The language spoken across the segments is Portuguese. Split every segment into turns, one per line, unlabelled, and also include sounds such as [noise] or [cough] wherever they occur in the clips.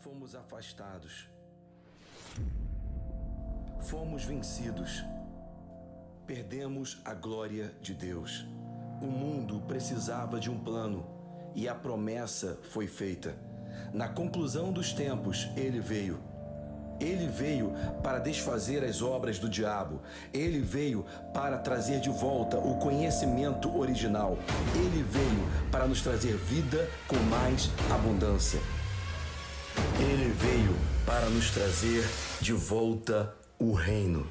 fomos afastados, fomos vencidos, perdemos a glória de Deus. O mundo precisava de um plano e a promessa foi feita. Na conclusão dos tempos, ele veio. Ele veio para desfazer as obras do diabo. Ele veio para trazer de volta o conhecimento original. Ele veio para nos trazer vida com mais abundância. Ele veio para nos trazer de volta o reino.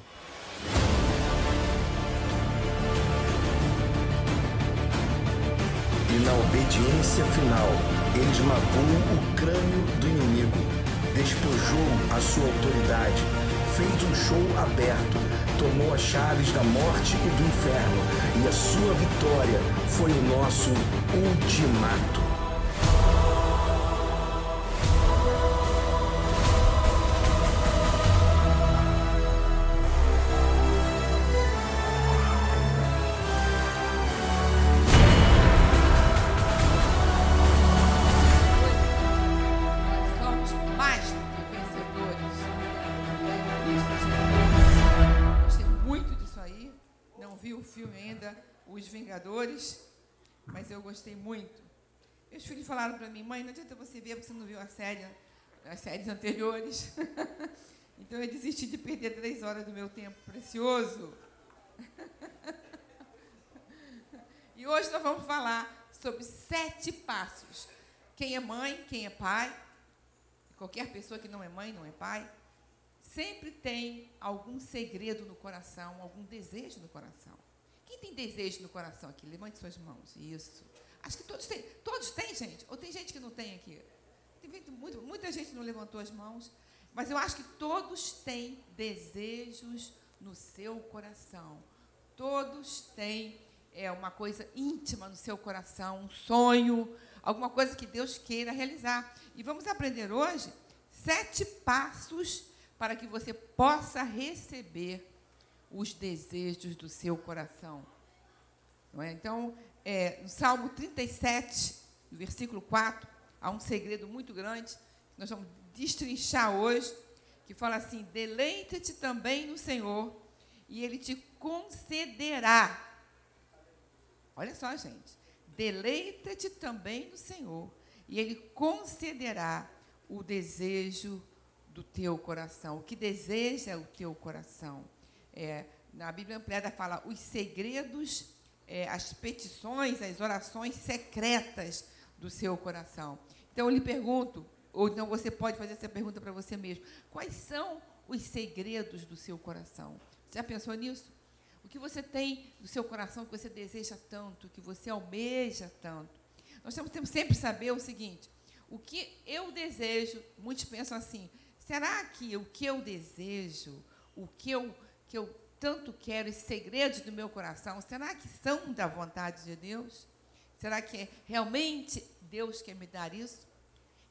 E na obediência final, ele esmagou o crânio do inimigo, despojou a sua autoridade, fez um show aberto, tomou as chaves da morte e do inferno, e a sua vitória foi o nosso ultimato.
Gostei muito. Meus filhos falaram para mim, mãe, não adianta você ver porque você não viu a série, as séries anteriores. [laughs] então eu desisti de perder três horas do meu tempo precioso. [laughs] E hoje nós vamos falar sobre sete passos. Quem é mãe, quem é pai, qualquer pessoa que não é mãe, não é pai, sempre tem algum segredo no coração, algum desejo no coração. Quem tem desejo no coração aqui? Levante suas mãos. Isso. Acho que todos têm. Todos têm, gente? Ou tem gente que não tem aqui? Tem muito- muita gente não levantou as mãos. Mas eu acho que todos têm desejos no seu coração. Todos têm é, uma coisa íntima no seu coração, um sonho, alguma coisa que Deus queira realizar. E vamos aprender hoje sete passos para que você possa receber os desejos do seu coração. Não é? Então, é, no Salmo 37, no versículo 4, há um segredo muito grande que nós vamos destrinchar hoje, que fala assim: deleita-te também no Senhor, e Ele te concederá. Olha só, gente. Deleita-te também no Senhor, e Ele concederá o desejo do teu coração. O que deseja o teu coração. É, na Bíblia Ampliada fala os segredos, é, as petições, as orações secretas do seu coração. Então eu lhe pergunto, ou então você pode fazer essa pergunta para você mesmo: quais são os segredos do seu coração? Já pensou nisso? O que você tem no seu coração que você deseja tanto, que você almeja tanto? Nós temos que sempre saber o seguinte: o que eu desejo, muitos pensam assim, será que o que eu desejo, o que eu, que eu tanto quero, esses segredos do meu coração, será que são da vontade de Deus? Será que é realmente Deus quer me dar isso?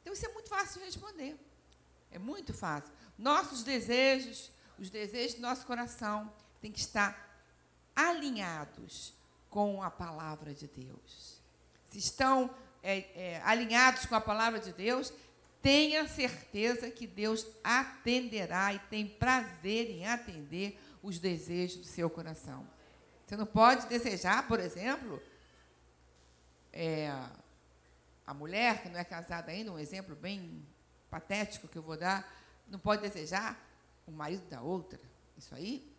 Então isso é muito fácil de responder. É muito fácil. Nossos desejos, os desejos do nosso coração, têm que estar alinhados com a palavra de Deus. Se estão é, é, alinhados com a palavra de Deus, tenha certeza que Deus atenderá e tem prazer em atender os desejos do seu coração. Você não pode desejar, por exemplo, é, a mulher que não é casada ainda, um exemplo bem patético que eu vou dar, não pode desejar o marido da outra. Isso aí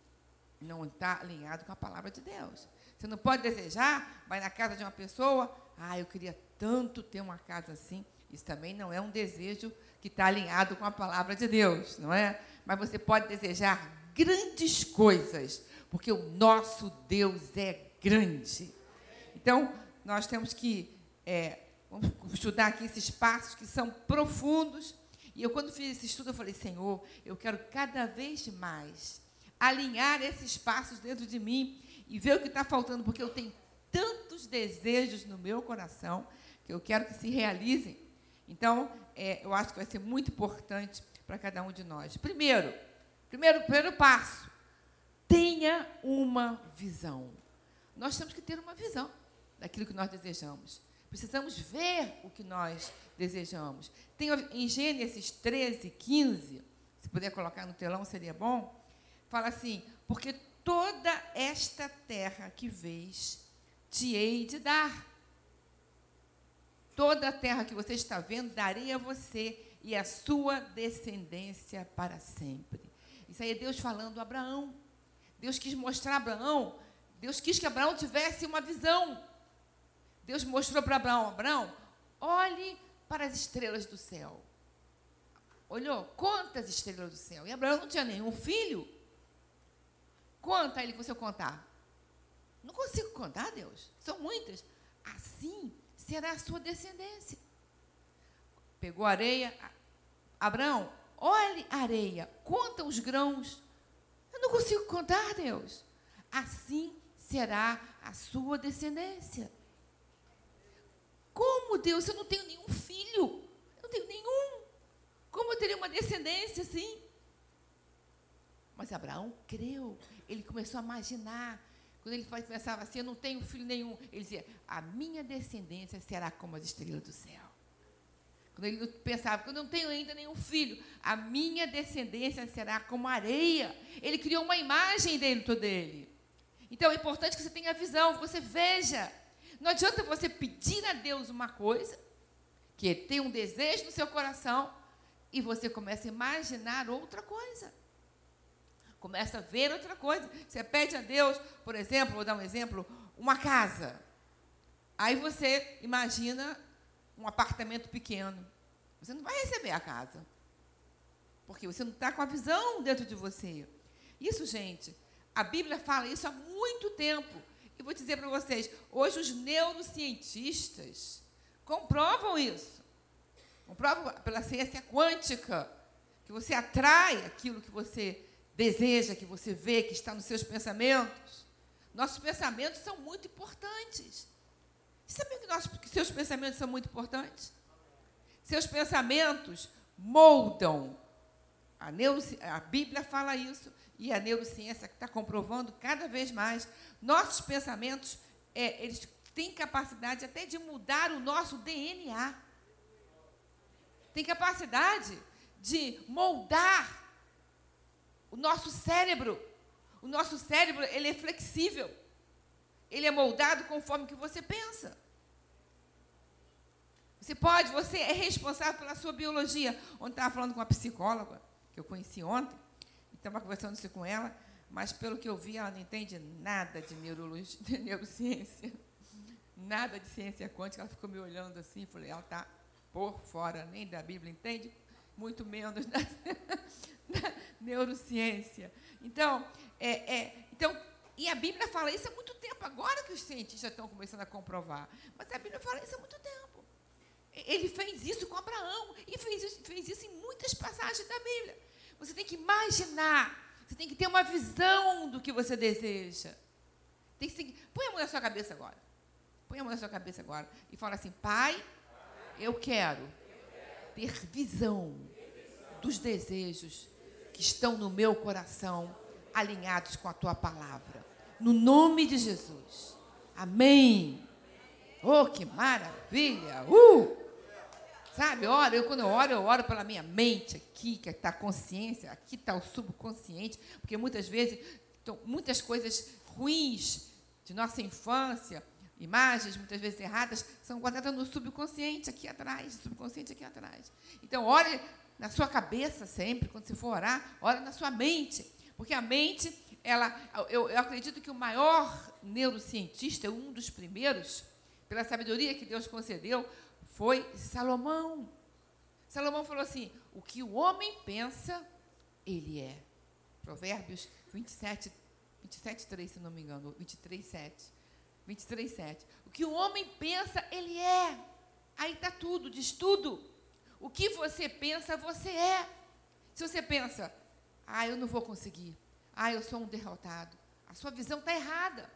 não está alinhado com a palavra de Deus. Você não pode desejar, vai na casa de uma pessoa, ah, eu queria tanto ter uma casa assim. Isso também não é um desejo que está alinhado com a palavra de Deus, não é? Mas você pode desejar grandes coisas, porque o nosso Deus é grande. Então, nós temos que é, estudar aqui esses passos que são profundos. E eu, quando fiz esse estudo, eu falei, Senhor, eu quero cada vez mais alinhar esses passos dentro de mim e ver o que está faltando, porque eu tenho tantos desejos no meu coração que eu quero que se realizem. Então, é, eu acho que vai ser muito importante para cada um de nós. Primeiro, primeiro, primeiro passo, tenha uma visão. Nós temos que ter uma visão daquilo que nós desejamos. Precisamos ver o que nós desejamos. Tem em Gênesis 13, 15, se puder colocar no telão seria bom, fala assim: porque toda esta terra que vês te hei de dar. Toda a terra que você está vendo, darei a você e a sua descendência para sempre. Isso aí é Deus falando a Abraão. Deus quis mostrar a Abraão, Deus quis que Abraão tivesse uma visão. Deus mostrou para Abraão: Abraão, olhe para as estrelas do céu. Olhou, quantas estrelas do céu? E Abraão não tinha nenhum filho. Conta ele com seu contar. Não consigo contar, Deus. São muitas. Assim será a sua descendência. Pegou areia. Abraão, olhe a areia, conta os grãos. Eu não consigo contar, Deus. Assim será a sua descendência. Como, Deus, eu não tenho nenhum filho? Eu não tenho nenhum. Como eu teria uma descendência assim? Mas Abraão creu. Ele começou a imaginar. Quando ele pensava assim, eu não tenho filho nenhum, ele dizia, a minha descendência será como as estrelas do céu. Quando ele pensava, eu não tenho ainda nenhum filho, a minha descendência será como areia. Ele criou uma imagem dentro dele. Então é importante que você tenha visão, que você veja. Não adianta você pedir a Deus uma coisa, que tem um desejo no seu coração, e você começa a imaginar outra coisa. Começa a ver outra coisa. Você pede a Deus, por exemplo, vou dar um exemplo, uma casa. Aí você imagina um apartamento pequeno. Você não vai receber a casa. Porque você não está com a visão dentro de você. Isso, gente, a Bíblia fala isso há muito tempo. E vou dizer para vocês, hoje os neurocientistas comprovam isso. Comprovam pela ciência quântica que você atrai aquilo que você deseja, que você vê, que está nos seus pensamentos. Nossos pensamentos são muito importantes. Sabia que, nossos, que seus pensamentos são muito importantes? Seus pensamentos moldam. A, a Bíblia fala isso e a neurociência está comprovando cada vez mais. Nossos pensamentos, é, eles têm capacidade até de mudar o nosso DNA. Tem capacidade de moldar o nosso cérebro, o nosso cérebro, ele é flexível. Ele é moldado conforme que você pensa. Você pode, você é responsável pela sua biologia. Ontem estava falando com uma psicóloga, que eu conheci ontem, estava conversando com ela, mas pelo que eu vi, ela não entende nada de neurologia, [laughs] de neurociência, nada de ciência quântica. Ela ficou me olhando assim, falei, ela está por fora, nem da Bíblia entende, muito menos da, [laughs] da neurociência. Então, é, é, então, e a Bíblia fala isso há muito tempo, agora que os cientistas estão começando a comprovar. Mas a Bíblia fala isso há muito tempo. Ele fez isso com Abraão e fez isso, fez isso em muitas passagens da Bíblia. Você tem que imaginar, você tem que ter uma visão do que você deseja. Tem que. Põe a mão na sua cabeça agora. Põe a mão na sua cabeça agora e fala assim: Pai, eu quero ter visão dos desejos que estão no meu coração, alinhados com a tua palavra. No nome de Jesus. Amém. Oh, que maravilha! Uh! Sabe, ora, eu quando eu oro, eu oro pela minha mente aqui, que está a consciência, aqui está o subconsciente, porque muitas vezes, então, muitas coisas ruins de nossa infância, imagens muitas vezes erradas, são guardadas no subconsciente aqui atrás, subconsciente aqui atrás. Então, ore na sua cabeça sempre, quando você for orar, ora na sua mente. Porque a mente, ela, eu, eu acredito que o maior neurocientista, um dos primeiros, pela sabedoria que Deus concedeu, foi Salomão. Salomão falou assim: o que o homem pensa, ele é. Provérbios 27, 27 3, se não me engano, 23, 7. 23, 7. O que o homem pensa, ele é. Aí está tudo, diz tudo. O que você pensa, você é. Se você pensa, ah, eu não vou conseguir, ah, eu sou um derrotado, a sua visão está errada.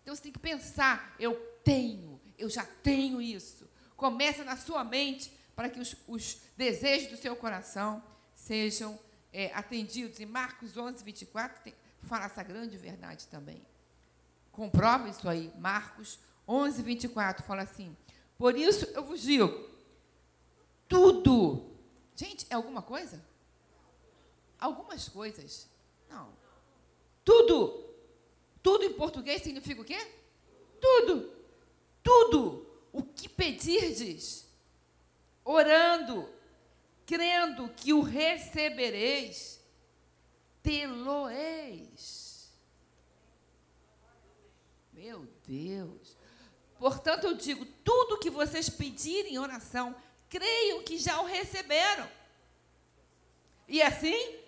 Então você tem que pensar, eu tenho, eu já tenho isso. Começa na sua mente para que os, os desejos do seu coração sejam é, atendidos. Em Marcos 11, 24, tem, fala essa grande verdade também. Comprova isso aí. Marcos 11, 24 fala assim: Por isso eu vos digo: tudo. Gente, é alguma coisa? Algumas coisas. Não. Tudo. Tudo em português significa o quê? Tudo. Tudo. O que pedirdes, orando, crendo que o recebereis, tê-lo-eis. Meu Deus. Portanto, eu digo: tudo que vocês pedirem em oração, creiam que já o receberam. E assim?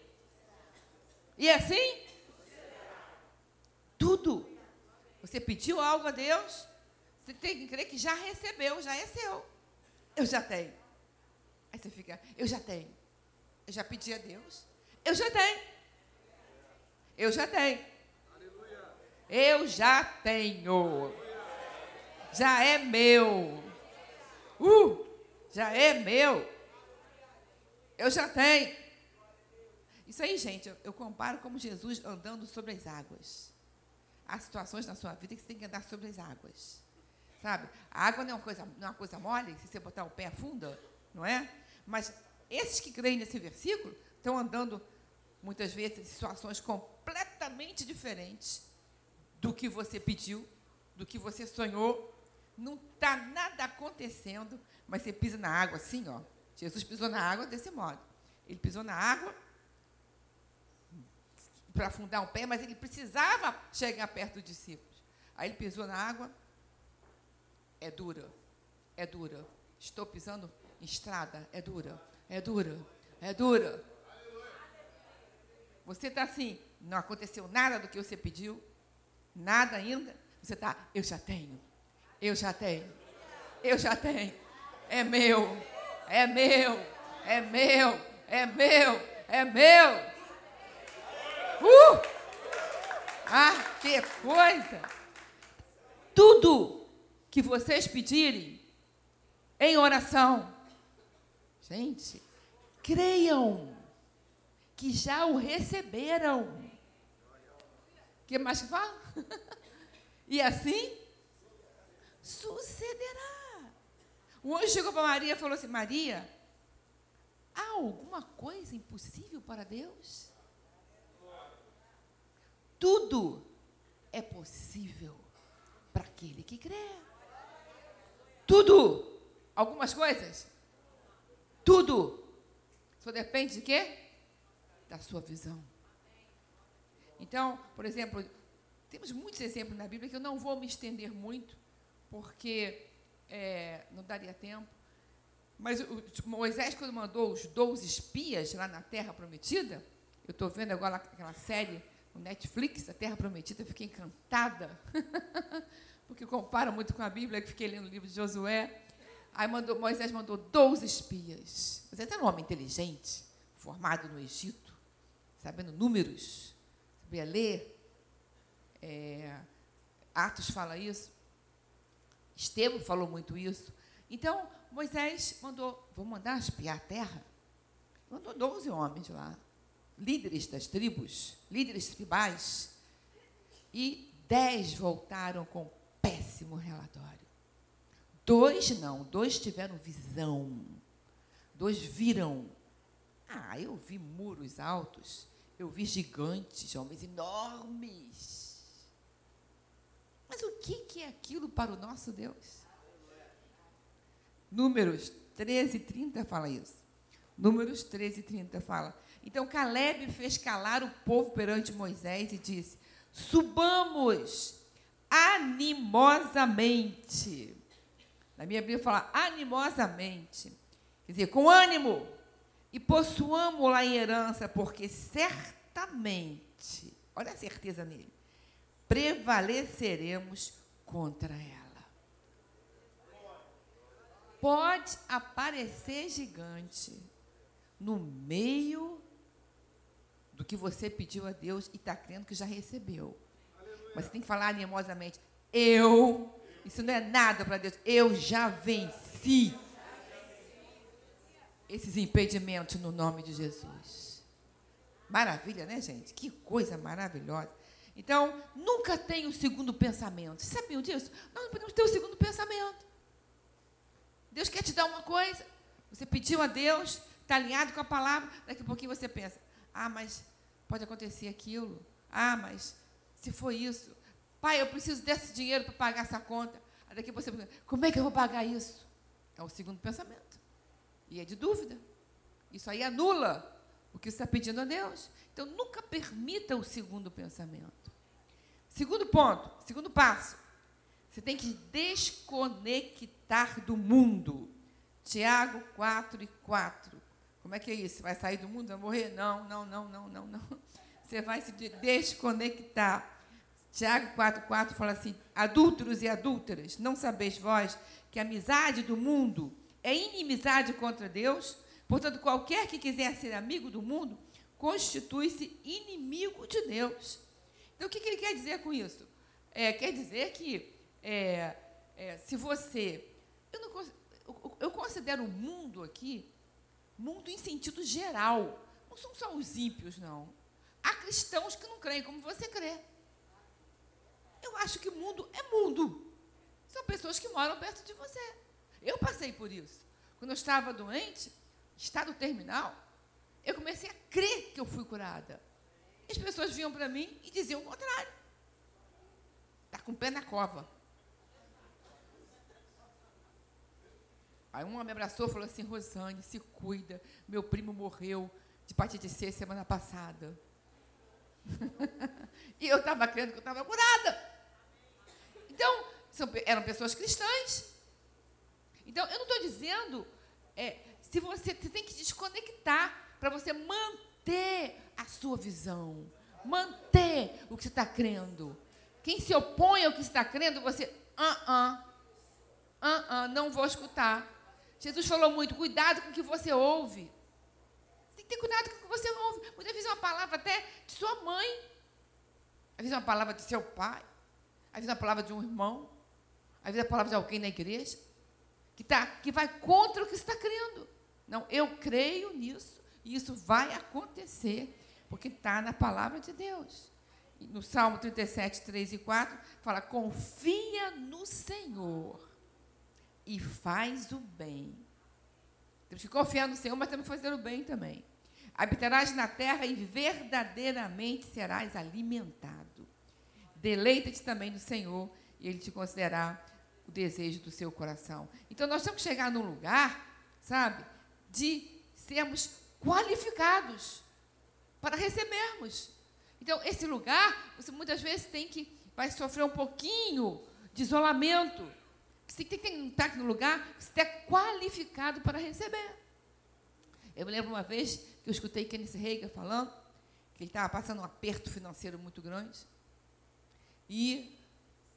E assim? Tudo. Você pediu algo a Deus, você tem que crer que já recebeu, já é seu. Eu já tenho. Aí você fica, eu já tenho. Eu já pedi a Deus. Eu já tenho. Eu já tenho. Eu já tenho. Já é meu. Uh, já é meu. Eu já tenho. Isso aí, gente, eu, eu comparo como Jesus andando sobre as águas. Há situações na sua vida que você tem que andar sobre as águas. Sabe? A água não é uma coisa, não é uma coisa mole, se você botar o pé afunda, não é? Mas esses que creem nesse versículo estão andando, muitas vezes, em situações completamente diferentes do que você pediu, do que você sonhou. Não está nada acontecendo, mas você pisa na água assim, ó. Jesus pisou na água desse modo. Ele pisou na água para afundar o pé, mas ele precisava chegar perto dos discípulos. Aí ele pisou na água. É dura, é dura. Estou pisando em estrada, é dura, é dura, é dura. Você está assim, não aconteceu nada do que você pediu, nada ainda. Você está, eu já tenho, eu já tenho, eu já tenho. É meu, é meu, é meu, é meu, é meu. Uh! Ah, que coisa! Tudo que vocês pedirem em oração, gente, creiam que já o receberam. Que mais que fala? [laughs] e assim sucederá. O anjo chegou para Maria e falou assim: Maria, há alguma coisa impossível para Deus? Tudo é possível para aquele que crê. Tudo. Algumas coisas. Tudo. Só depende de quê? Da sua visão. Então, por exemplo, temos muitos exemplos na Bíblia que eu não vou me estender muito, porque é, não daria tempo. Mas o, Moisés, quando mandou os 12 espias lá na Terra Prometida, eu estou vendo agora aquela série no Netflix, A Terra Prometida, eu fiquei encantada, [laughs] porque compara muito com a Bíblia, que fiquei lendo o livro de Josué. Aí mandou, Moisés mandou 12 espias. Moisés era um homem inteligente, formado no Egito, sabendo números, sabia ler. É, Atos fala isso. Estevão falou muito isso. Então, Moisés mandou, vou mandar espiar a terra. Mandou 12 homens lá, líderes das tribos, líderes tribais, e dez voltaram com péssimo relatório. Dois não, dois tiveram visão. Dois viram. Ah, eu vi muros altos, eu vi gigantes, homens enormes. Mas o que é aquilo para o nosso Deus? Números 13, 30 fala isso. Números 13, 30 fala. Então Caleb fez calar o povo perante Moisés e disse: Subamos animosamente. Na minha Bíblia fala animosamente. Quer dizer, com ânimo. E possuamos-la em herança, porque certamente, olha a certeza nele, prevaleceremos contra ela. Pode aparecer gigante no meio do que você pediu a Deus e está crendo que já recebeu. Mas você tem que falar animosamente: Eu, isso não é nada para Deus, eu já venci esses impedimentos no nome de Jesus. Maravilha, né, gente? Que coisa maravilhosa. Então, nunca tenha um segundo pensamento. Vocês sabiam disso? Nós não podemos ter um segundo pensamento. Deus quer te dar uma coisa. Você pediu a Deus, está alinhado com a palavra, daqui a pouquinho você pensa: ah, mas pode acontecer aquilo. Ah, mas se for isso. Pai, eu preciso desse dinheiro para pagar essa conta. Aí daqui você pensa: como é que eu vou pagar isso? É o segundo pensamento. E é de dúvida. Isso aí anula o que você está pedindo a Deus. Então, nunca permita o segundo pensamento. Segundo ponto, segundo passo. Você tem que desconectar do mundo. Tiago 4 e 4. Como é que é isso? Vai sair do mundo, vai morrer? Não, não, não, não, não, não. Você vai se desconectar. Tiago 4, 4 fala assim: Adúlteros e adúlteras, não sabeis vós que a amizade do mundo é inimizade contra Deus? Portanto, qualquer que quiser ser amigo do mundo constitui-se inimigo de Deus. Então, o que, que, ele quer dizer com isso? É, quer dizer que é, é, se você. Eu, não, eu considero o mundo aqui, mundo em sentido geral. Não são só os ímpios, não. Há cristãos que não creem como você crê. Eu acho que mundo é mundo. São pessoas que moram perto de você. Eu passei por isso. Quando eu estava doente, estado terminal, eu comecei a crer que eu fui curada. As pessoas vinham para mim e diziam o contrário. Está com o pé na cova. Aí uma me abraçou e falou assim, Rosane, se cuida. Meu primo morreu de hepatite C semana passada. [laughs] e eu estava crendo que eu estava curada. Então, são, eram pessoas cristãs. Então, eu não estou dizendo é, se você, você tem que desconectar para você manter a sua visão, manter o que você está crendo. Quem se opõe ao que está crendo, você, ah, ah, ah, ah, não vou escutar. Jesus falou muito, cuidado com o que você ouve. Tem cuidado com o que você ouve. Muitas vezes é uma palavra até de sua mãe. Às vezes é uma palavra de seu pai. Às vezes é uma palavra de um irmão. Às vezes é uma palavra de alguém na igreja. Que, tá, que vai contra o que está crendo. Não, eu creio nisso e isso vai acontecer, porque está na palavra de Deus. No Salmo 37, 3 e 4, fala: confia no Senhor e faz o bem. Temos que confiar no Senhor, mas temos que fazer o bem também. Habitarás na terra e verdadeiramente serás alimentado. Deleita-te também no Senhor e Ele te concederá o desejo do seu coração. Então nós temos que chegar num lugar, sabe, de sermos qualificados para recebermos. Então, esse lugar, você muitas vezes tem que, vai sofrer um pouquinho de isolamento. Você tem que estar no lugar que você está qualificado para receber. Eu me lembro uma vez que eu escutei Kenneth Reagan falando que ele estava passando um aperto financeiro muito grande. E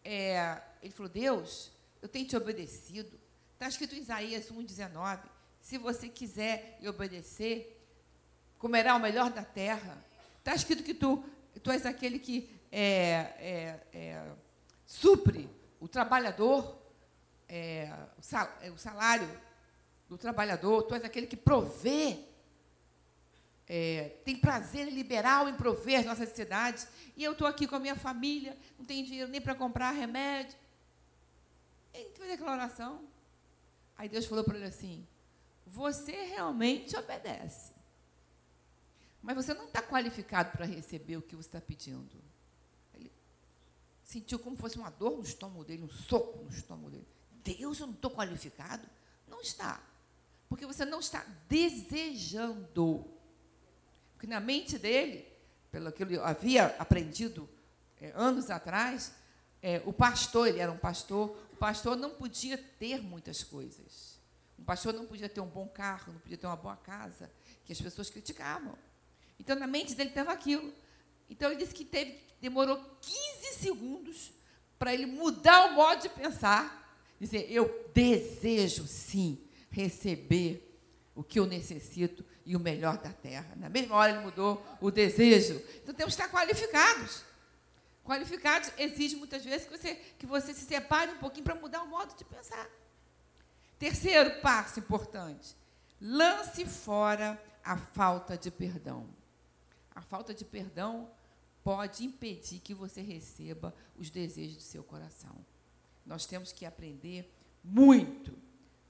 é, ele falou, Deus, eu tenho te obedecido. Está escrito em Isaías 1,19 se você quiser e obedecer, comerá o melhor da terra. Está escrito que tu, tu és aquele que é, é, é, supre o trabalhador, é, é, o salário do trabalhador, tu és aquele que provê, é, tem prazer liberal em prover as nossas necessidades, e eu estou aqui com a minha família, não tenho dinheiro nem para comprar remédio. Ele fez aquela oração. Aí Deus falou para ele assim: você realmente obedece. Mas você não está qualificado para receber o que você está pedindo. Ele sentiu como fosse uma dor no estômago dele, um soco no estômago dele. Deus, eu não estou qualificado? Não está. Porque você não está desejando. Porque na mente dele, pelo que ele havia aprendido é, anos atrás, é, o pastor, ele era um pastor, o pastor não podia ter muitas coisas. O pastor não podia ter um bom carro, não podia ter uma boa casa, que as pessoas criticavam. Então, na mente dele estava aquilo. Então, ele disse que teve, demorou 15 segundos para ele mudar o modo de pensar. Dizer, eu desejo sim receber o que eu necessito e o melhor da terra. Na mesma hora ele mudou o desejo. Então temos que estar qualificados. Qualificados exige muitas vezes que você, que você se separe um pouquinho para mudar o modo de pensar. Terceiro passo importante: lance fora a falta de perdão. A falta de perdão pode impedir que você receba os desejos do seu coração. Nós temos que aprender muito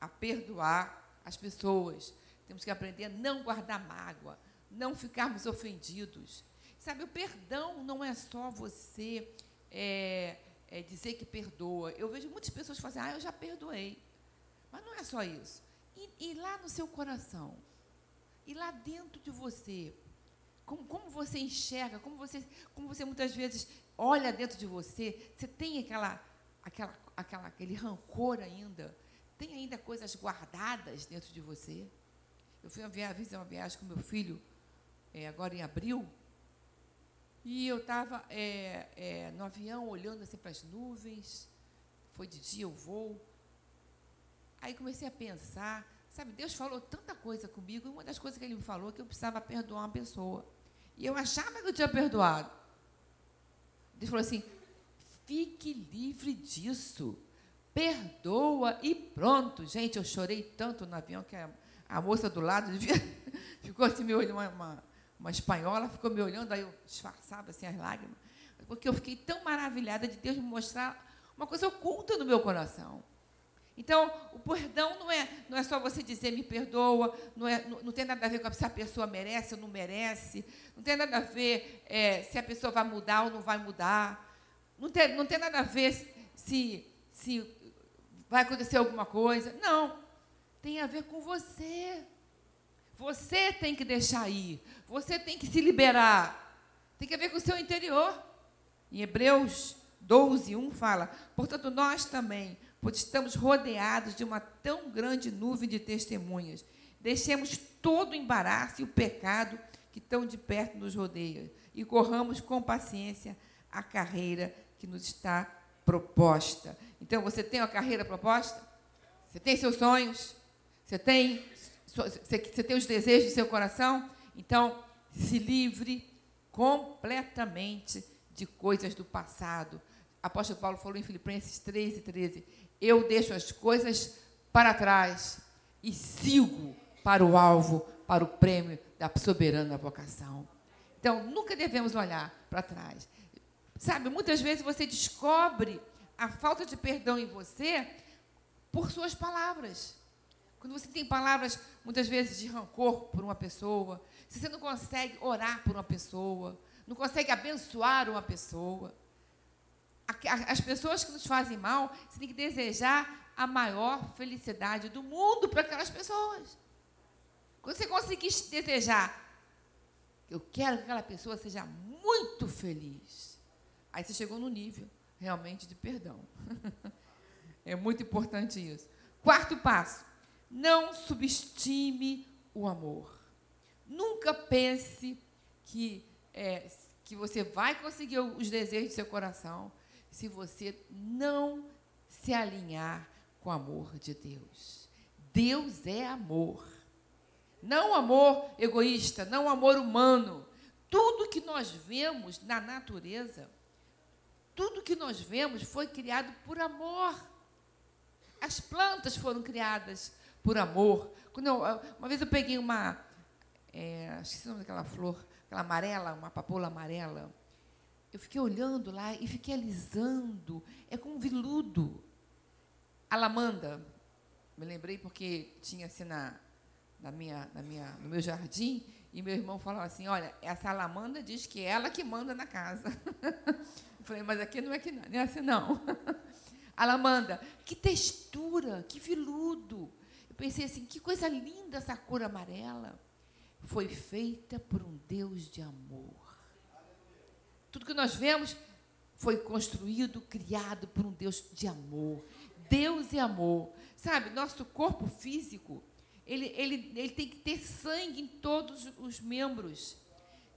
a perdoar as pessoas. Temos que aprender a não guardar mágoa, não ficarmos ofendidos. Sabe, o perdão não é só você é, é dizer que perdoa. Eu vejo muitas pessoas falam assim, ah, eu já perdoei. Mas não é só isso. E, e lá no seu coração, e lá dentro de você, como, como você enxerga, como você, como você muitas vezes olha dentro de você, você tem aquela, aquela, aquela, aquele rancor ainda, tem ainda coisas guardadas dentro de você. Eu fui uma viagem, uma viagem com meu filho, é, agora em abril, e eu estava é, é, no avião olhando assim para as nuvens, foi de dia o voo. Aí comecei a pensar, sabe, Deus falou tanta coisa comigo, e uma das coisas que ele me falou é que eu precisava perdoar uma pessoa. E eu achava que eu tinha perdoado. Deus falou assim: fique livre disso. Perdoa e pronto. Gente, eu chorei tanto no avião que a, a moça do lado [laughs] devia, ficou assim me olhando, uma, uma, uma espanhola ficou me olhando, aí eu disfarçava assim as lágrimas, porque eu fiquei tão maravilhada de Deus me mostrar uma coisa oculta no meu coração. Então, o perdão não é, não é só você dizer me perdoa, não, é, não, não tem nada a ver com se a pessoa merece ou não merece, não tem nada a ver é, se a pessoa vai mudar ou não vai mudar, não tem, não tem nada a ver se, se vai acontecer alguma coisa. Não, tem a ver com você. Você tem que deixar ir, você tem que se liberar, tem que ver com o seu interior. Em Hebreus 12, 1 fala: portanto, nós também pois estamos rodeados de uma tão grande nuvem de testemunhas. Deixemos todo o embaraço e o pecado que tão de perto nos rodeia e corramos com paciência a carreira que nos está proposta. Então, você tem uma carreira proposta? Você tem seus sonhos? Você tem, você tem os desejos do seu coração? Então, se livre completamente de coisas do passado. Apóstolo Paulo falou em Filipenses 13, 13 eu deixo as coisas para trás e sigo para o alvo, para o prêmio da soberana vocação. Então, nunca devemos olhar para trás. Sabe, muitas vezes você descobre a falta de perdão em você por suas palavras. Quando você tem palavras, muitas vezes, de rancor por uma pessoa, se você não consegue orar por uma pessoa, não consegue abençoar uma pessoa, as pessoas que nos fazem mal, você tem que desejar a maior felicidade do mundo para aquelas pessoas. Quando você conseguir desejar, eu quero que aquela pessoa seja muito feliz, aí você chegou no nível realmente de perdão. [laughs] é muito importante isso. Quarto passo: não subestime o amor. Nunca pense que, é, que você vai conseguir os desejos do seu coração se você não se alinhar com o amor de Deus. Deus é amor. Não amor egoísta, não amor humano. Tudo que nós vemos na natureza, tudo que nós vemos foi criado por amor. As plantas foram criadas por amor. Quando eu, uma vez eu peguei uma, é, esqueci o nome daquela flor, aquela amarela, uma papoula amarela eu fiquei olhando lá e fiquei alisando. É como um viludo. A lamanda, me lembrei porque tinha assim na, na minha, na minha, no meu jardim, e meu irmão falava assim: Olha, essa lamanda diz que é ela que manda na casa. [laughs] Eu falei, mas aqui não é, que não, não é assim, não. [laughs] A lamanda, que textura, que viludo. Eu pensei assim: que coisa linda essa cor amarela. Foi feita por um Deus de amor. Tudo que nós vemos foi construído, criado por um Deus de amor. Deus é amor. Sabe, nosso corpo físico, ele, ele, ele tem que ter sangue em todos os membros.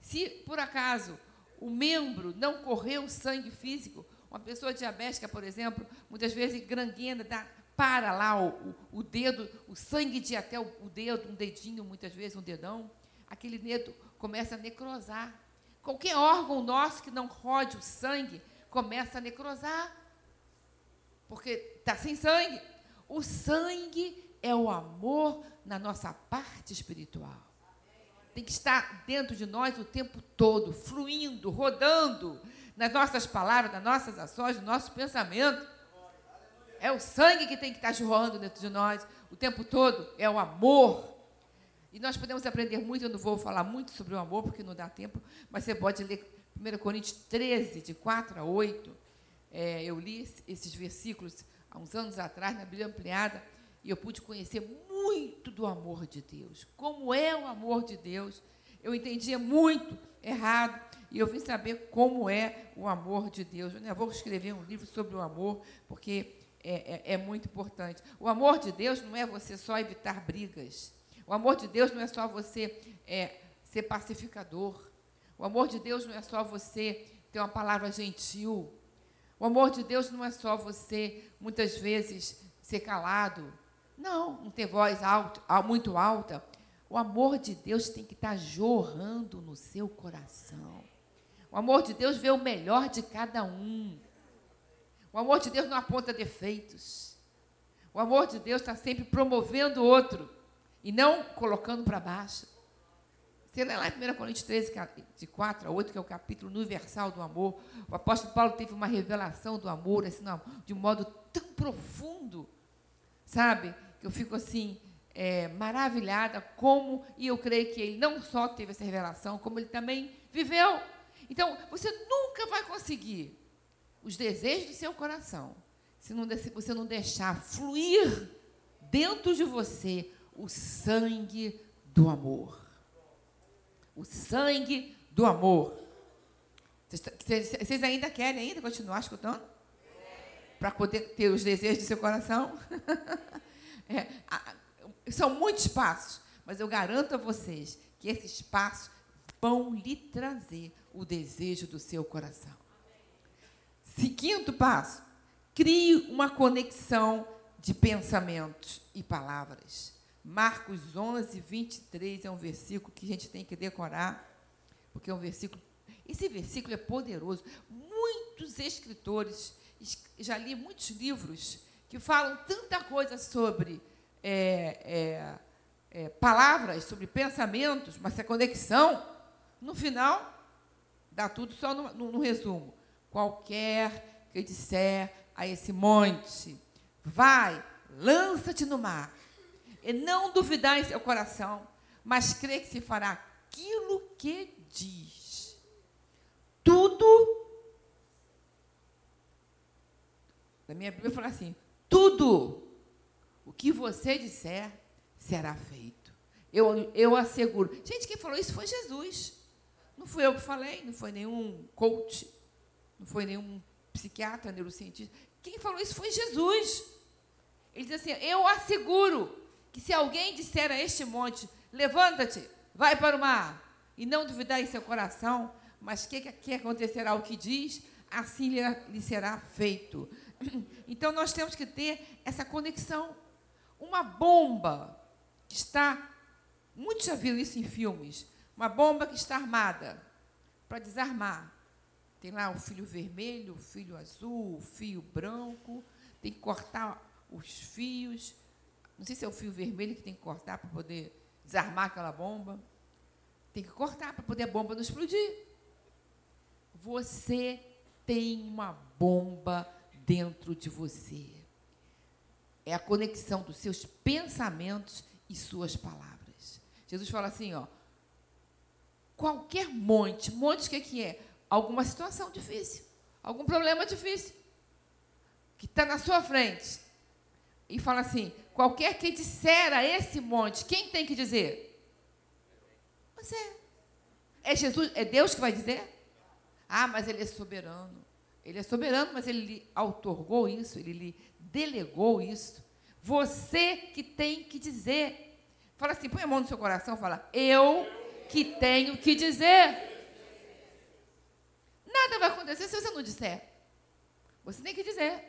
Se, por acaso, o membro não correu sangue físico, uma pessoa diabética, por exemplo, muitas vezes granguena, dá, para lá o, o, dedo, o sangue de até o, o dedo, um dedinho, muitas vezes um dedão, aquele dedo começa a necrosar. Qualquer órgão nosso que não rode o sangue começa a necrosar. Porque está sem sangue. O sangue é o amor na nossa parte espiritual. Tem que estar dentro de nós o tempo todo, fluindo, rodando nas nossas palavras, nas nossas ações, no nosso pensamento. É o sangue que tem que estar jorrando dentro de nós. o tempo todo é o amor. E nós podemos aprender muito, eu não vou falar muito sobre o amor, porque não dá tempo, mas você pode ler 1 Coríntios 13, de 4 a 8. É, eu li esses versículos há uns anos atrás, na Bíblia Ampliada, e eu pude conhecer muito do amor de Deus. Como é o amor de Deus. Eu entendia muito errado, e eu vim saber como é o amor de Deus. Eu vou escrever um livro sobre o amor, porque é, é, é muito importante. O amor de Deus não é você só evitar brigas. O amor de Deus não é só você é, ser pacificador. O amor de Deus não é só você ter uma palavra gentil. O amor de Deus não é só você, muitas vezes, ser calado. Não, não ter voz alto, muito alta. O amor de Deus tem que estar jorrando no seu coração. O amor de Deus vê o melhor de cada um. O amor de Deus não aponta defeitos. O amor de Deus está sempre promovendo o outro e não colocando para baixo. Você lê lá em 1 Coríntios 13, de 4 a 8, que é o capítulo universal do amor. O apóstolo Paulo teve uma revelação do amor, assim, de um modo tão profundo, sabe? Eu fico assim, é, maravilhada como, e eu creio que ele não só teve essa revelação, como ele também viveu. Então, você nunca vai conseguir os desejos do seu coração se não, você não deixar fluir dentro de você o sangue do amor. O sangue do amor. Vocês ainda querem ainda continuar escutando? Para poder ter os desejos do seu coração? [laughs] é, são muitos passos, mas eu garanto a vocês que esses passos vão lhe trazer o desejo do seu coração. Quinto passo, crie uma conexão de pensamentos e palavras. Marcos 11, 23 é um versículo que a gente tem que decorar, porque é um versículo. Esse versículo é poderoso. Muitos escritores, já li muitos livros que falam tanta coisa sobre é, é, é, palavras, sobre pensamentos, mas a conexão, no final, dá tudo só no, no, no resumo. Qualquer que disser a esse monte, vai, lança-te no mar e não duvidar em seu coração, mas crer que se fará aquilo que diz. Tudo. Na minha Bíblia fala assim: tudo o que você disser será feito. Eu, eu asseguro. Gente, quem falou isso foi Jesus. Não fui eu que falei, não foi nenhum coach, não foi nenhum psiquiatra, neurocientista. Quem falou isso foi Jesus. Ele diz assim: Eu asseguro que se alguém disser a este monte, levanta-te, vai para o mar, e não duvidar em seu coração, mas que, que acontecerá o que diz, assim lhe, lhe será feito. [coughs] Então nós temos que ter essa conexão. Uma bomba que está, muitos já viram isso em filmes, uma bomba que está armada para desarmar. Tem lá o fio vermelho, o fio azul, o fio branco, tem que cortar os fios não sei se é o fio vermelho que tem que cortar para poder desarmar aquela bomba. Tem que cortar para poder a bomba não explodir. Você tem uma bomba dentro de você. É a conexão dos seus pensamentos e suas palavras. Jesus fala assim, ó. Qualquer monte, monte o que, que é? Alguma situação difícil, algum problema difícil que está na sua frente. E fala assim: Qualquer que disser a esse monte, quem tem que dizer? Você. É Jesus, é Deus que vai dizer? Ah, mas ele é soberano. Ele é soberano, mas ele lhe outorgou isso, ele lhe delegou isso. Você que tem que dizer. Fala assim, põe a mão no seu coração, fala: Eu que tenho que dizer. Nada vai acontecer se você não disser. Você tem que dizer.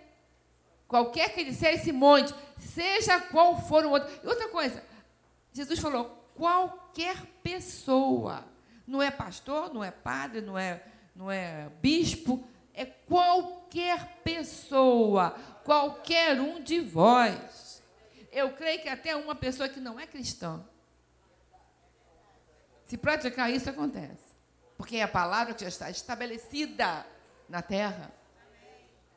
Qualquer que disser esse monte, seja qual for o outro. E outra coisa, Jesus falou: qualquer pessoa. Não é pastor, não é padre, não é, não é bispo, é qualquer pessoa, qualquer um de vós. Eu creio que até uma pessoa que não é cristã. Se praticar isso, acontece. Porque é a palavra que já está estabelecida na terra.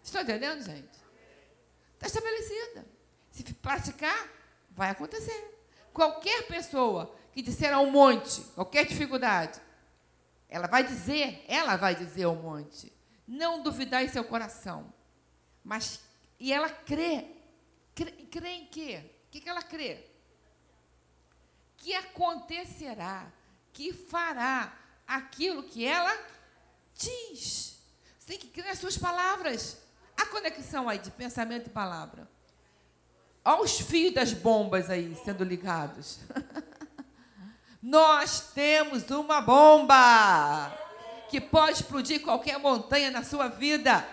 Estão entendendo, gente? Está estabelecida. Se praticar, vai acontecer. Qualquer pessoa que disser ao monte, qualquer dificuldade, ela vai dizer, ela vai dizer ao monte. Não duvidar em seu coração. Mas, e ela crê. Crê, crê em quê? O que, que ela crê? Que acontecerá, que fará aquilo que ela diz. Você tem que crer nas suas palavras. A conexão aí de pensamento e palavra. Olha os fios das bombas aí sendo ligados. [laughs] Nós temos uma bomba que pode explodir qualquer montanha na sua vida,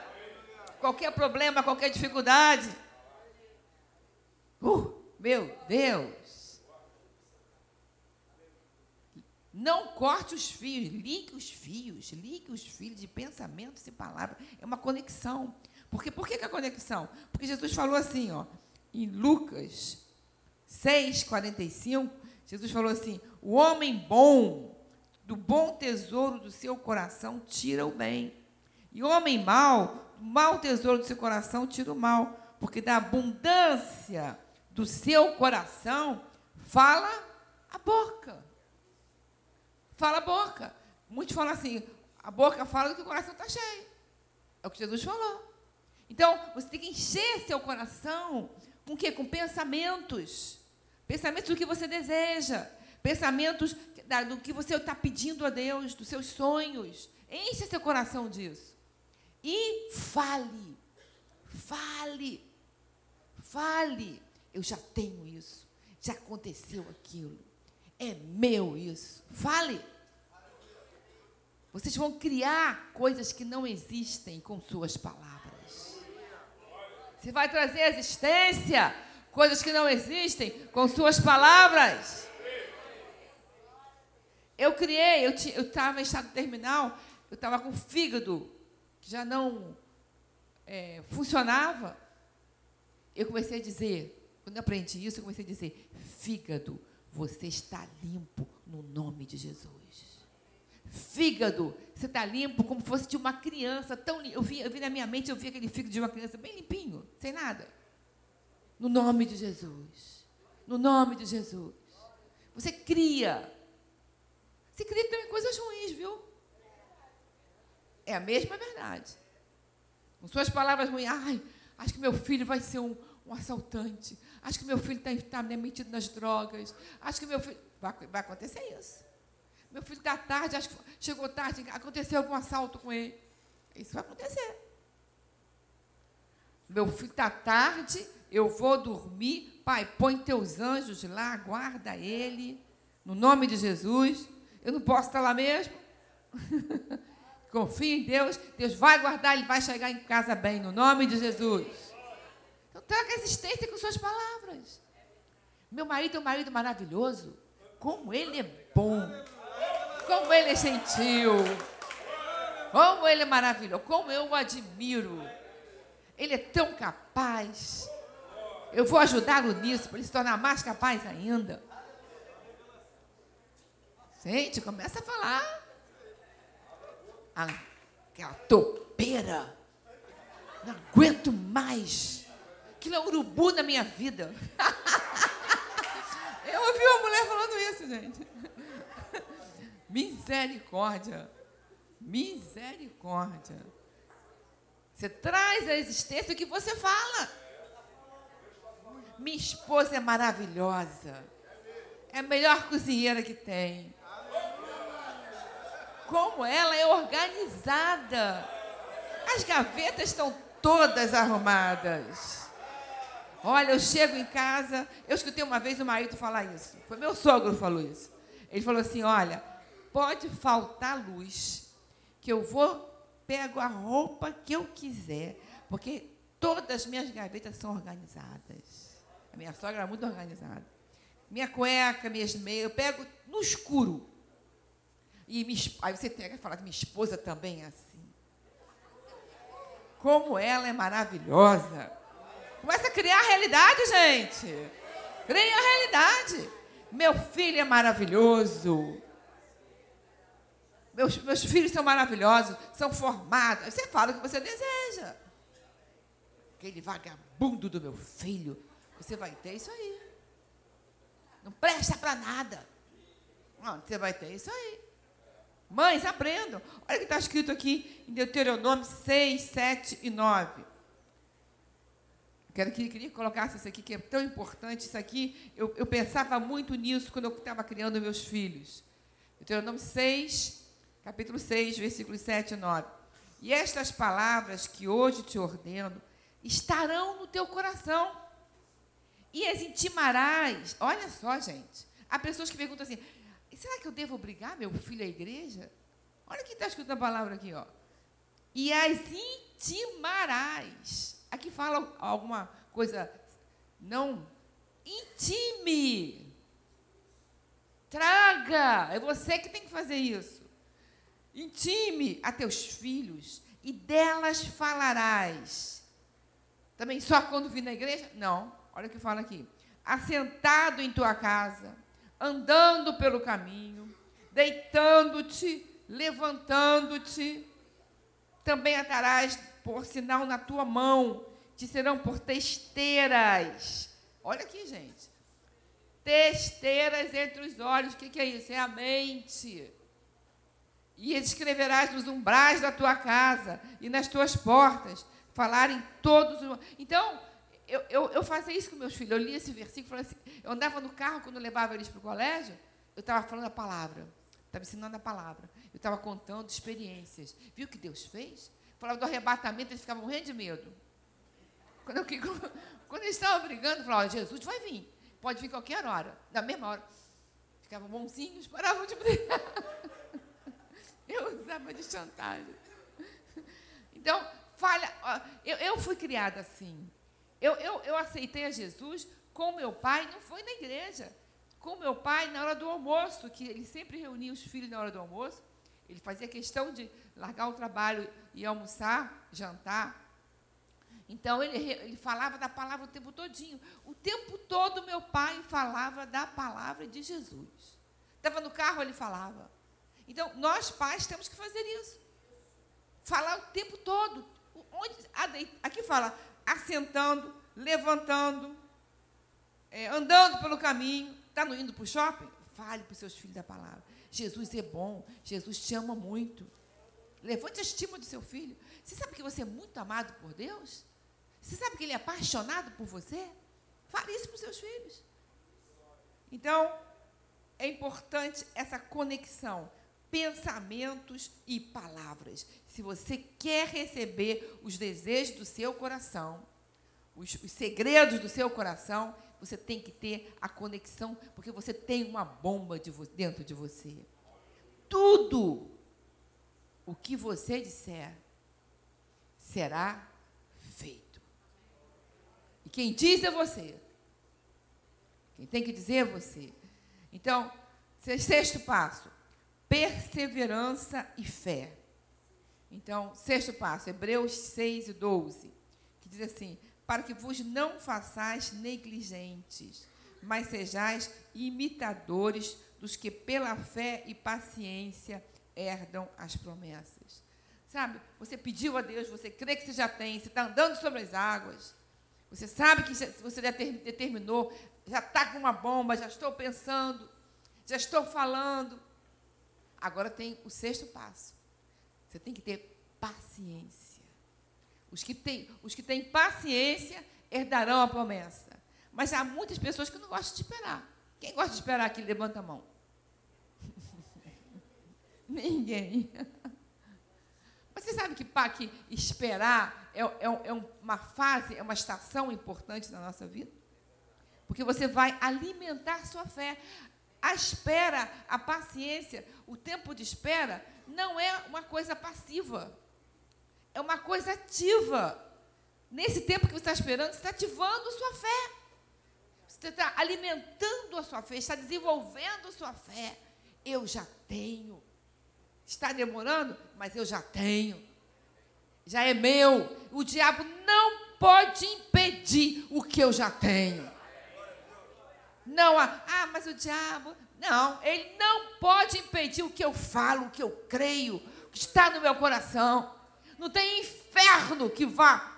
qualquer problema, qualquer dificuldade. Uh, meu Deus! Não corte os fios, ligue os fios, ligue os fios de pensamentos e palavras. É uma conexão. Porque, por que, que é a conexão? Porque Jesus falou assim, ó, em Lucas 6, 45, Jesus falou assim: o homem bom, do bom tesouro do seu coração, tira o bem. E homem mau, do mau tesouro do seu coração, tira o mal. Porque da abundância do seu coração, fala a boca. Fala a boca. Muitos falam assim: a boca fala do que o coração está cheio. É o que Jesus falou. Então, você tem que encher seu coração com o quê? Com pensamentos. Pensamentos do que você deseja. Pensamentos do que você está pedindo a Deus, dos seus sonhos. Enche seu coração disso. E fale. Fale. Fale. Eu já tenho isso. Já aconteceu aquilo. É meu isso. Fale. Vocês vão criar coisas que não existem com suas palavras. Você vai trazer existência, coisas que não existem, com suas palavras. Eu criei, eu estava em estado terminal, eu estava com fígado que já não é, funcionava. Eu comecei a dizer, quando eu aprendi isso, eu comecei a dizer: fígado, você está limpo no nome de Jesus. Fígado, você está limpo como fosse de uma criança, tão eu vi, eu vi na minha mente, eu vi aquele fígado de uma criança bem limpinho, sem nada. No nome de Jesus. No nome de Jesus. Você cria. Você cria também coisas ruins, viu? É a mesma verdade. Com suas palavras ruins, ai, acho que meu filho vai ser um, um assaltante. Acho que meu filho está tá metido nas drogas. Acho que meu filho. Vai, vai acontecer isso. Meu filho está tarde, acho que chegou tarde, aconteceu algum assalto com ele. Isso vai acontecer. Meu filho está tarde, eu vou dormir. Pai, põe teus anjos lá, guarda ele. No nome de Jesus. Eu não posso estar lá mesmo. [laughs] Confia em Deus. Deus vai guardar, ele vai chegar em casa bem, no nome de Jesus. Então, traga existência com suas palavras. Meu marido é um marido maravilhoso. Como ele é bom. Como ele é gentil. Como ele é maravilhoso. Como eu o admiro. Ele é tão capaz. Eu vou ajudá-lo nisso, para ele se tornar mais capaz ainda. Gente, começa a falar. Aquela topeira. Não aguento mais. Aquilo é urubu na minha vida. [laughs] Eu ouvi uma mulher falando isso, gente. Misericórdia. Misericórdia. Você traz à existência o que você fala. Minha esposa é maravilhosa. É a melhor cozinheira que tem. Como ela é organizada. As gavetas estão todas arrumadas. Olha, eu chego em casa, eu escutei uma vez o marido falar isso. Foi meu sogro que falou isso. Ele falou assim: Olha, pode faltar luz, que eu vou, pego a roupa que eu quiser, porque todas as minhas gavetas são organizadas. A minha sogra era muito organizada. Minha cueca, minhas meias, eu pego no escuro. E me, aí você tem que falar que minha esposa também é assim. Como ela é maravilhosa. Começa a criar a realidade, gente. Cria a realidade. Meu filho é maravilhoso. Meus, meus filhos são maravilhosos, são formados. Você fala o que você deseja. Aquele vagabundo do meu filho, você vai ter isso aí. não presta para nada. Não, você vai ter isso aí. Mães, aprendam. Olha o que está escrito aqui em Deuteronômio 6, 7 e 9. Quero que queria colocasse isso aqui, que é tão importante. Isso aqui, eu, eu pensava muito nisso quando eu estava criando meus filhos. Deuteronômio 6, capítulo 6, versículos 7 e 9. E estas palavras que hoje te ordeno estarão no teu coração e as intimarás. Olha só, gente. Há pessoas que perguntam assim: será que eu devo obrigar meu filho à igreja? Olha o que está escrito na palavra aqui, ó. E as intimarás. Aqui fala alguma coisa. Não. Intime. Traga. É você que tem que fazer isso. Intime a teus filhos e delas falarás. Também só quando vir na igreja? Não. Olha o que fala aqui. Assentado em tua casa, andando pelo caminho, deitando-te, levantando-te. Também atarás por sinal na tua mão, te serão por testeiras. Olha aqui, gente. Testeiras entre os olhos. O que, é isso? É a mente. E escreverás nos umbrais da tua casa e nas tuas portas, falar em todos os. Então, eu, eu, eu fazia isso com meus filhos. Eu lia esse versículo, assim, eu andava no carro quando eu levava eles para o colégio, eu estava falando a palavra, estava ensinando a palavra, eu estava contando experiências. Viu o que Deus fez? Falava do arrebatamento, eles ficavam morrendo de medo. Quando, eu, quando eles estavam brigando, eu falava, Jesus vai vir, pode vir qualquer hora, na mesma hora. Ficavam bonzinhos, paravam de brigar. [laughs] Eu usava de chantagem. Então, falha. Eu, eu fui criada assim. Eu, eu, eu aceitei a Jesus com meu pai, não foi na igreja. Com meu pai na hora do almoço, que ele sempre reunia os filhos na hora do almoço. Ele fazia questão de largar o trabalho e almoçar, jantar. Então ele, ele falava da palavra o tempo todinho. O tempo todo meu pai falava da palavra de Jesus. Estava no carro, ele falava. Então, nós pais temos que fazer isso. Falar o tempo todo. Onde, aqui fala, assentando, levantando, é, andando pelo caminho. Está indo para o shopping? Fale para os seus filhos da palavra. Jesus é bom, Jesus te ama muito. Levante a estima do seu filho. Você sabe que você é muito amado por Deus? Você sabe que Ele é apaixonado por você? Fale isso para os seus filhos. Então, é importante essa conexão pensamentos e palavras. Se você quer receber os desejos do seu coração, os, os, segredos do seu coração, você tem que ter a conexão, porque você tem uma bomba de dentro de você. Tudo o que você disser será feito. E quem diz é você. Quem tem que dizer é você. Então, sexto passo perseverança e fé. Então, sexto passo, Hebreus 6 e 12, que diz assim: Para que vos não façais negligentes, mas sejais imitadores dos que pela fé e paciência herdam as promessas. Sabe, você pediu a Deus, você crê que você já tem, você está andando sobre as águas, você sabe que você determinou, já está com uma bomba, já estou pensando, já estou falando, Agora tem o sexto passo. Você tem que ter paciência. Os que têm, os que têm paciência herdarão a promessa. Mas há muitas pessoas que não gostam de esperar. Quem gosta de esperar aqui, levanta a mão. [laughs] Ninguém. [laughs] Mas você sabe que, pá, que esperar é, é, é uma fase, é uma estação importante na nossa vida? Porque você vai alimentar sua fé. A espera, a paciência, o tempo de espera não é uma coisa passiva. É uma coisa ativa. Nesse tempo que você está esperando, você está ativando sua fé. Você está alimentando a sua fé, está desenvolvendo a sua fé. Eu já tenho. Está demorando, mas eu já tenho. Já é meu. O diabo não pode impedir o que eu já tenho. Não, ah, mas o diabo. Não, ele não pode impedir o que eu falo, o que eu creio, o que está no meu coração. Não tem inferno que vá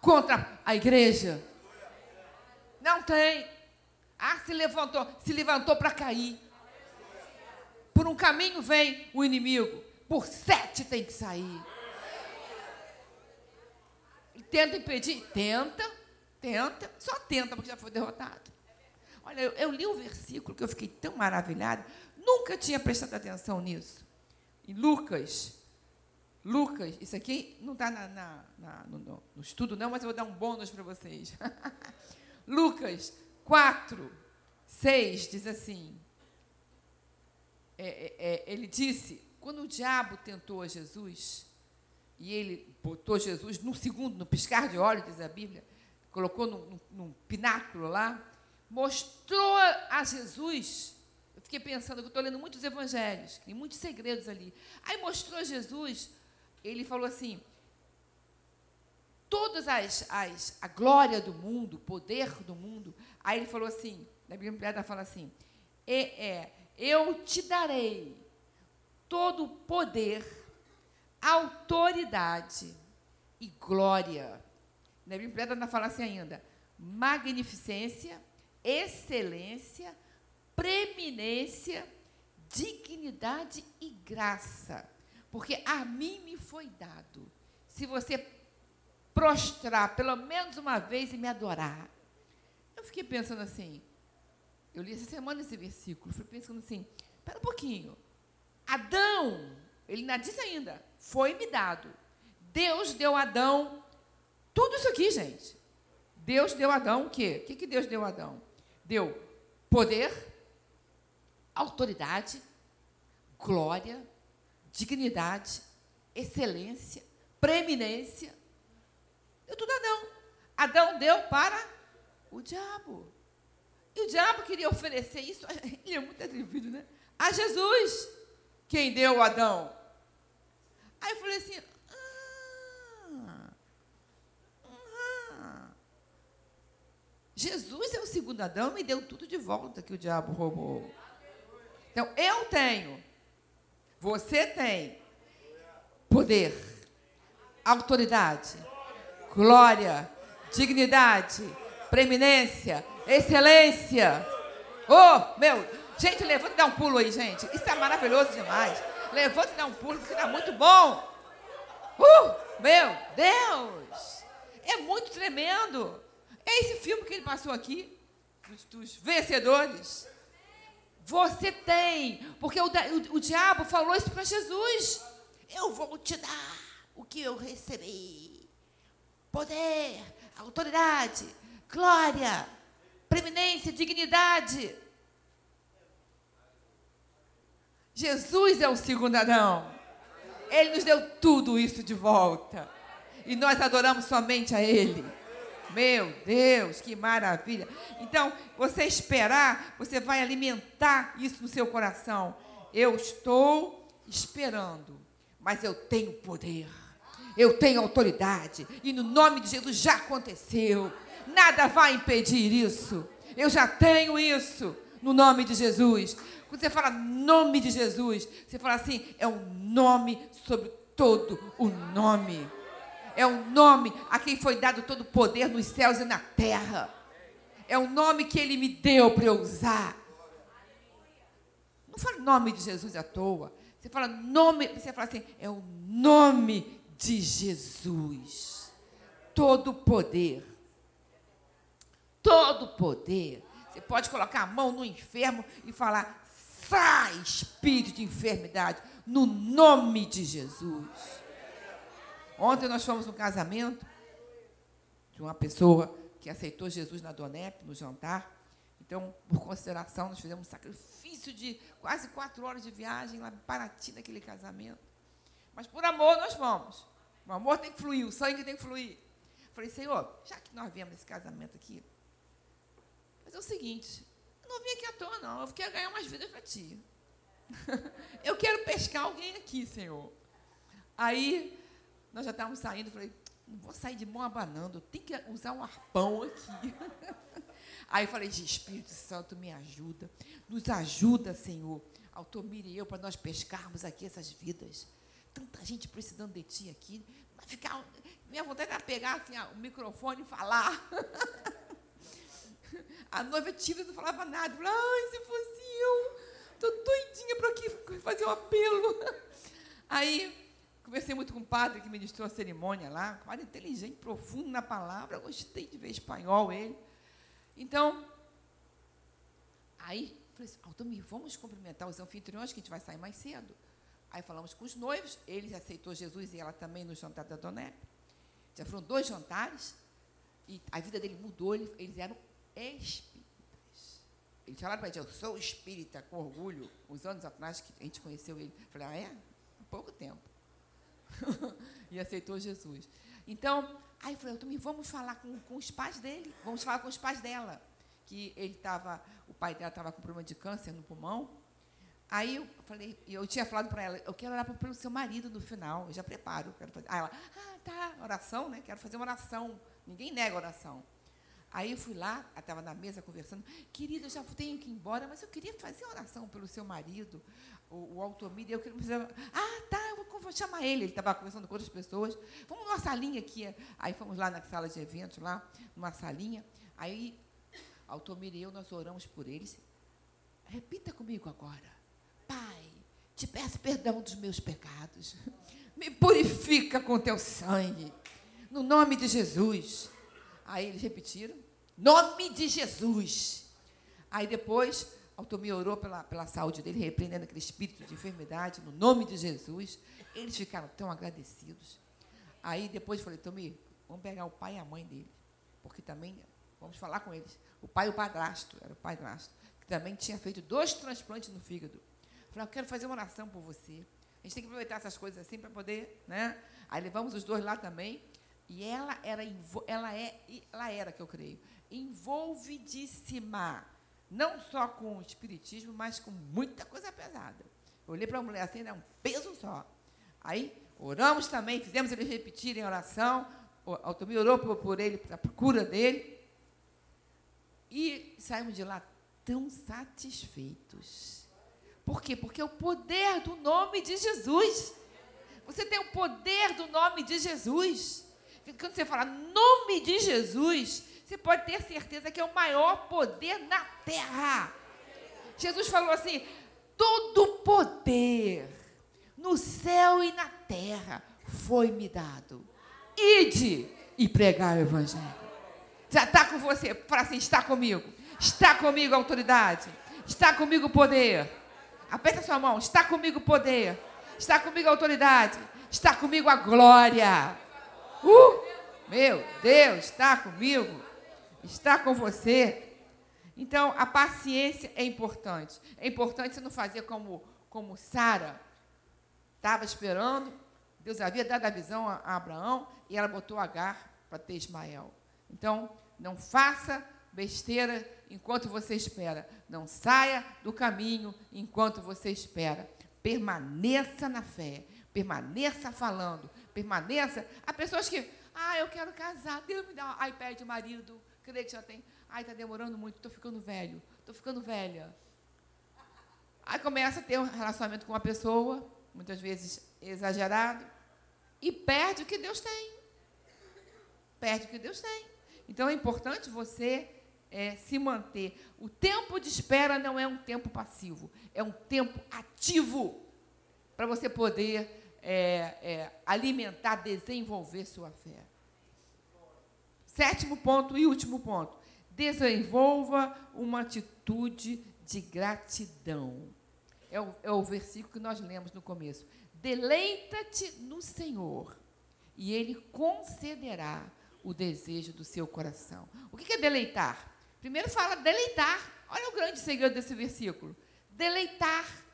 contra a igreja. Não tem. Ah, se levantou, se levantou para cair. Por um caminho vem o inimigo, por sete tem que sair. Tenta impedir? Tenta, tenta, só tenta, porque já foi derrotado. Olha, eu, eu li um versículo que eu fiquei tão maravilhada, nunca tinha prestado atenção nisso. Em Lucas, Lucas, isso aqui não está no, no, estudo, não, mas eu vou dar um bônus para vocês. [laughs] Lucas 4, 6 diz assim: é, é, é, ele disse, quando o diabo tentou a Jesus, e ele botou Jesus no segundo, no piscar de olhos, diz a Bíblia, colocou num, num pináculo lá, mostrou a Jesus. Eu fiquei pensando, eu estou lendo muitos evangelhos, tem muitos segredos ali. Aí mostrou Jesus, ele falou assim: todas as, as a glória do mundo, o poder do mundo. Aí ele falou assim, na Bíblia fala assim: é, é eu te darei todo o poder, autoridade e glória. Na Bíblia fala assim ainda: magnificência, excelência, preeminência, dignidade e graça. Porque a mim me foi dado. Se você prostrar pelo menos uma vez e me adorar. Eu fiquei pensando assim, eu li essa semana esse versículo, fui pensando assim, espera um pouquinho. Adão, ele ainda disse ainda, foi-me dado. Deus deu a Adão tudo isso aqui, gente. Deus deu a Adão o quê? O que, que Deus deu a Adão? Deu poder, autoridade, glória, dignidade, excelência, preeminência. Deu tudo a Adão. Adão deu para o diabo. E o diabo queria oferecer isso, [laughs] ele é muito atrevido, né? A Jesus, quem deu Adão. Aí eu falei assim: ah, ah, Jesus é o segundo Adão e deu tudo de volta que o diabo roubou. Então, eu tenho, você tem poder, autoridade, glória, dignidade, preeminência, excelência. Oh, meu, gente, levanta e dá um pulo aí, gente. Isso é maravilhoso demais. Levanta e dá um pulo, porque está muito bom. Uh, meu Deus! É muito tremendo. É esse filme que ele passou aqui, dos, dos vencedores. Você tem, porque o, o, o diabo falou isso para Jesus. Eu vou te dar o que eu recebi: poder, autoridade, glória, preeminência, dignidade. Jesus é o segundo Adão. Ele nos deu tudo isso de volta. E nós adoramos somente a Ele. Meu Deus, que maravilha. Então, você esperar, você vai alimentar isso no seu coração. Eu estou esperando, mas eu tenho poder. Eu tenho autoridade. E no nome de Jesus já aconteceu. Nada vai impedir isso. Eu já tenho isso no nome de Jesus. Quando você fala nome de Jesus, você fala assim: é um nome sobre todo o nome. É um nome a quem foi dado todo o poder nos céus e na terra. É um nome que ele me deu para eu usar. Não fala nome de Jesus à toa. Você fala nome, você fala assim, é o nome de Jesus. Todo o poder todo poder. Você pode colocar a mão no enfermo e falar: sai, espírito de enfermidade, no nome de Jesus. Ontem nós fomos no casamento de uma pessoa que aceitou Jesus na Donep, no jantar. Então, por consideração, nós fizemos um sacrifício de quase quatro horas de viagem lá em Paraty, naquele casamento. Mas por amor nós fomos. O amor tem que fluir, o sangue tem que fluir. Falei, Senhor, já que nós viemos nesse casamento aqui, mas é o seguinte, eu não vim aqui à toa, não. Eu quero ganhar umas vidas para ti. [laughs] eu quero pescar alguém aqui, Senhor. Aí, nós já estávamos saindo, falei, não vou sair de mão abanando, tem que usar um arpão aqui. [laughs] Aí eu falei, Espírito Santo, me ajuda. Nos ajuda, Senhor. Altomir e eu, para nós pescarmos aqui essas vidas. Tanta gente precisando de ti aqui. Vai ficar. Minha vontade era pegar assim, o microfone e falar. [laughs] A noiva tímida não falava nada. Falava, ai, se fosse eu, tô doidinha para aqui fazer um apelo. [laughs] Aí, conversei muito com o padre que ministrou a cerimônia lá, um padre inteligente, profundo na palavra, gostei de ver espanhol ele. Então, aí, falei assim, vamos cumprimentar os anfitriões, que a gente vai sair mais cedo. Aí falamos com os noivos, ele aceitou Jesus e ela também no jantar da Dona Já foram dois jantares, e a vida dele mudou, eles eram espíritas. Eles falaram para gente, eu sou espírita, com orgulho, uns anos atrás que a gente conheceu ele. Eu falei, ah, é? Há pouco tempo. [laughs] e aceitou Jesus. Então, aí eu falei, Tommy, vamos falar com, com os pais dele, vamos falar com os pais dela. Que ele estava, o pai dela estava com problema de câncer no pulmão. Aí eu falei, eu tinha falado para ela, eu quero orar pelo seu marido no final, eu já preparo. Quero fazer. Aí ela, ah, tá, oração, né? Quero fazer uma oração. Ninguém nega oração. Aí eu fui lá, estava na mesa conversando, querida, eu já tenho que ir embora, mas eu queria fazer oração pelo seu marido, o, o Altomir, eu fazer, ah, tá, eu vou, vou chamar ele, ele estava conversando com outras pessoas, vamos numa salinha aqui, aí fomos lá na sala de eventos, lá, numa salinha, aí Altomir e eu, nós oramos por eles, repita comigo agora, Pai, te peço perdão dos meus pecados, me purifica com teu sangue, no nome de Jesus. Aí eles repetiram, nome de Jesus. Aí depois, Altomir orou pela, pela saúde dele, repreendendo aquele espírito de enfermidade, no nome de Jesus. Eles ficaram tão agradecidos. Aí depois falei, Tomir, vamos pegar o pai e a mãe dele, porque também vamos falar com eles. O pai e o padrasto, era o padrasto, que também tinha feito dois transplantes no fígado. Falei, eu quero fazer uma oração por você. A gente tem que aproveitar essas coisas assim para poder, né? Aí levamos os dois lá também. E ela era, ela é, ela era que eu creio, envolvidíssima, não só com o espiritismo, mas com muita coisa pesada. Eu olhei para a mulher assim, era um peso só. Aí oramos também, fizemos eles repetirem a oração, o Altomir orou por, por ele, para a cura dele, e saímos de lá tão satisfeitos. Por quê? Porque é o poder do nome de Jesus. Você tem o poder do nome de Jesus. Quando você fala nome de Jesus, você pode ter certeza que é o maior poder na terra. Jesus falou assim: todo poder no céu e na terra foi-me dado. Ide e pregar o evangelho. Já está com você. Fala assim: está comigo. Está comigo a autoridade. Está comigo o poder. Aperta sua mão. Está comigo o poder. Está comigo a autoridade. Está comigo a glória. Uh, meu Deus, está comigo, está com você. Então, a paciência é importante. É importante você não fazer como, como Sara estava esperando. Deus havia dado a visão a, a Abraão e ela botou Agar para ter Ismael. Então, não faça besteira enquanto você espera. Não saia do caminho enquanto você espera. Permaneça na fé. Permaneça falando permaneça. Há pessoas que, ah, eu quero casar, Deus me dá um iPad marido, creio que já tem. Ai, está demorando muito, estou ficando velho, estou ficando velha. Aí começa a ter um relacionamento com uma pessoa, muitas vezes exagerado, e perde o que Deus tem. Perde o que Deus tem. Então é importante você é, se manter. O tempo de espera não é um tempo passivo, é um tempo ativo para você poder é, é, alimentar, desenvolver sua fé. Sétimo ponto e último ponto. Desenvolva uma atitude de gratidão. É o, é o versículo que nós lemos no começo. Deleita-te no Senhor, e Ele concederá o desejo do seu coração. O que é deleitar? Primeiro fala deleitar. Olha o grande segredo desse versículo. Deleitar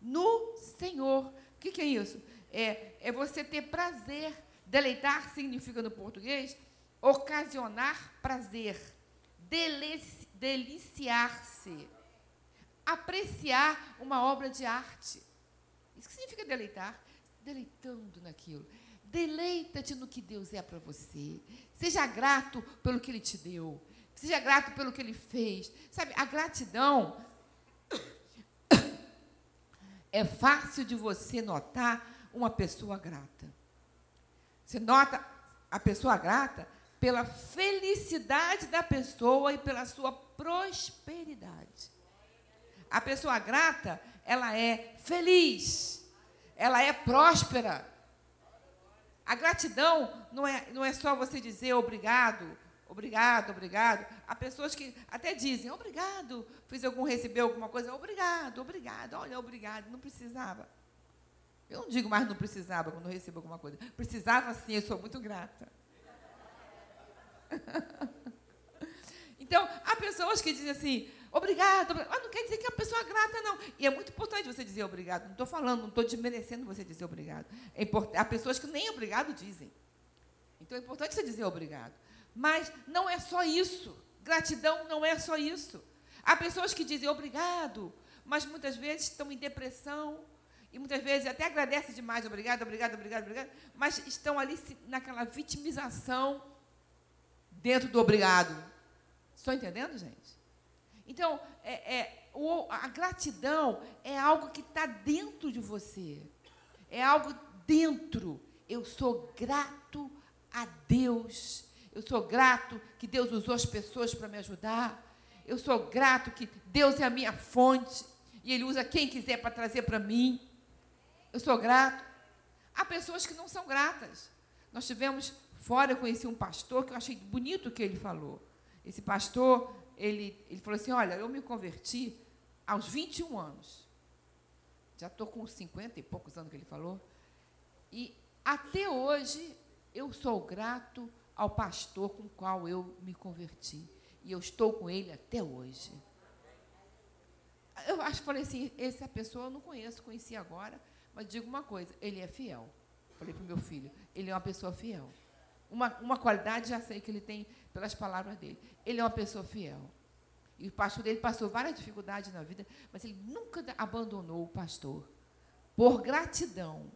no Senhor. O que é isso? é, é você ter prazer. Deleitar significa no português ocasionar prazer, delici deliciar-se, apreciar uma obra de arte. Isso que significa deleitar? Deleitando naquilo. Deleita-te no que Deus é para você. Seja grato pelo que Ele te deu. Seja grato pelo que Ele fez. Sabe, a gratidão [coughs] é fácil de você notar uma pessoa grata. Você nota a pessoa grata pela felicidade da pessoa e pela sua prosperidade. A pessoa grata, ela é feliz, ela é próspera. A gratidão não é, não é só você dizer obrigado, obrigado, obrigado. Há pessoas que até dizem obrigado, fiz algum, recebeu alguma coisa, obrigado, obrigado, olha, obrigado, não precisava. Eu não digo mais não precisava quando recebo alguma coisa. Precisava sim, eu sou muito grata. [laughs] então, há pessoas que dizem assim, obrigado, mas não quer dizer que a pessoa é grata, não. E é muito importante você dizer obrigado. Não estou falando, não estou desmerecendo você dizer obrigado. É import... Há pessoas que nem obrigado dizem. Então é importante você dizer obrigado. Mas não é só isso. Gratidão não é só isso. Há pessoas que dizem obrigado, mas muitas vezes estão em depressão, e muitas vezes até agradecem demais, obrigado, obrigado, obrigado, obrigado, mas estão ali naquela vitimização dentro do obrigado. Estão entendendo, gente? Então, é, é, o, a gratidão é algo que está dentro de você. É algo dentro. Eu sou grato a Deus. Eu sou grato que Deus usou as pessoas para me ajudar. Eu sou grato que Deus é a minha fonte e Ele usa quem quiser para trazer para mim. Eu sou grato. Há pessoas que não são gratas. Nós tivemos fora, eu conheci um pastor que eu achei bonito o que ele falou. Esse pastor, ele, ele falou assim: Olha, eu me converti aos 21 anos. Já estou com 50 e poucos anos que ele falou. E até hoje eu sou grato ao pastor com o qual eu me converti. E eu estou com ele até hoje. Eu acho que falei assim, essa pessoa eu não conheço, conheci agora. Mas digo uma coisa, ele é fiel. Falei para o meu filho, ele é uma pessoa fiel. Uma, uma qualidade já sei que ele tem pelas palavras dele. Ele é uma pessoa fiel. E o pastor dele passou várias dificuldades na vida, mas ele nunca abandonou o pastor. Por gratidão.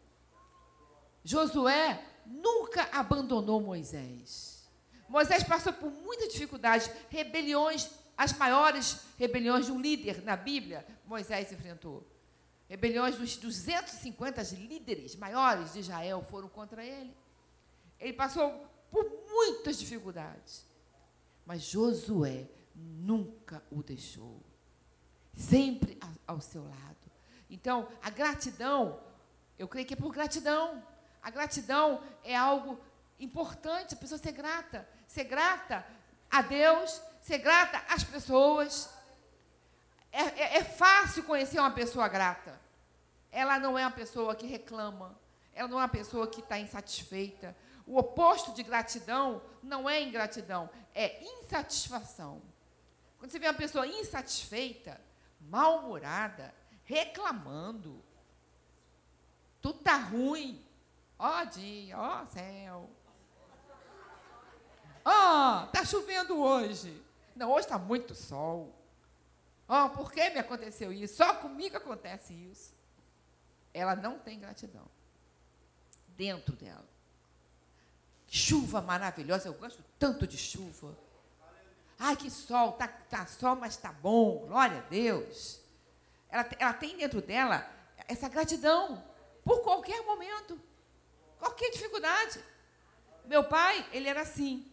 Josué nunca abandonou Moisés. Moisés passou por muitas dificuldades, rebeliões, as maiores rebeliões de um líder na Bíblia, Moisés enfrentou. Rebeliões dos 250 líderes maiores de Israel foram contra ele. Ele passou por muitas dificuldades. Mas Josué nunca o deixou. Sempre ao seu lado. Então, a gratidão, eu creio que é por gratidão. A gratidão é algo importante, a pessoa ser grata. Ser grata a Deus, ser grata às pessoas. É, é, é fácil conhecer uma pessoa grata. Ela não é uma pessoa que reclama. Ela não é uma pessoa que está insatisfeita. O oposto de gratidão não é ingratidão, é insatisfação. Quando você vê uma pessoa insatisfeita, mal-humorada, reclamando, tudo está ruim. Ó dia, ó céu. Ó, oh, está chovendo hoje. Não, hoje está muito sol. Ó, oh, por que me aconteceu isso? Só comigo acontece isso. Ela não tem gratidão dentro dela. Chuva maravilhosa, eu gosto tanto de chuva. Ai, que sol, tá, tá sol, mas tá bom, glória a Deus. Ela, ela tem dentro dela essa gratidão por qualquer momento, qualquer dificuldade. Meu pai, ele era assim.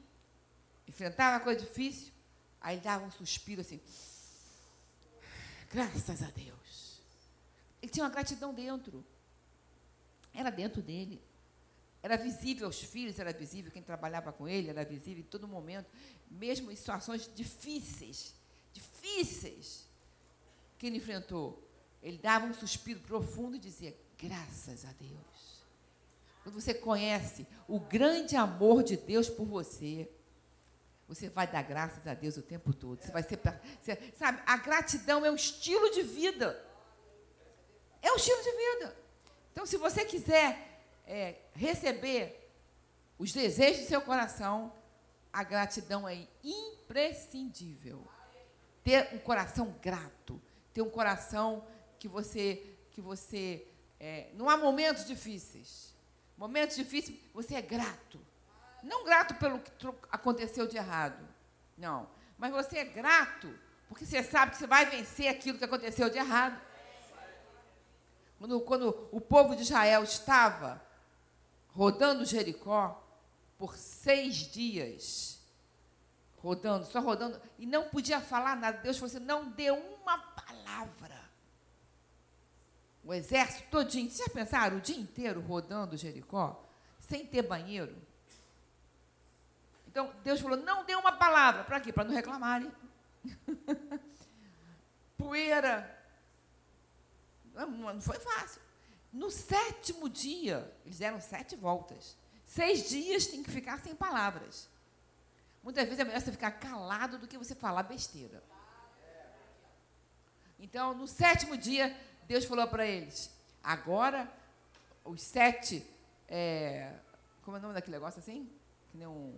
Enfrentava coisa difícil, aí dava um suspiro assim. Graças a Deus. Ele tinha uma gratidão dentro. Era dentro dele. Era visível aos filhos, era visível quem trabalhava com ele, era visível em todo momento, mesmo em situações difíceis, difíceis que ele enfrentou. Ele dava um suspiro profundo e dizia: Graças a Deus. Quando você conhece o grande amor de Deus por você, você vai dar graças a Deus o tempo todo. Você vai ser, você, sabe, a gratidão é um estilo de vida. É um estilo de vida. Então, se você quiser é, receber os desejos do seu coração, a gratidão é imprescindível. Ter um coração grato, ter um coração que você, que você, é, não há momentos difíceis. Momentos difíceis, você é grato. Não grato pelo que aconteceu de errado, não. Mas você é grato porque você sabe que você vai vencer aquilo que aconteceu de errado. Quando, quando o povo de Israel estava rodando Jericó, por seis dias, rodando, só rodando, e não podia falar nada. Deus falou assim: não deu uma palavra. O exército todinho, vocês já pensaram o dia inteiro rodando Jericó, sem ter banheiro? Então, Deus falou: não deu uma palavra. Para quê? Para não reclamarem. [laughs] Poeira. Não foi fácil. No sétimo dia, eles deram sete voltas. Seis dias tem que ficar sem palavras. Muitas vezes é melhor você ficar calado do que você falar besteira. Então, no sétimo dia, Deus falou para eles: agora, os sete. É, como é o nome daquele negócio assim? Que nem um.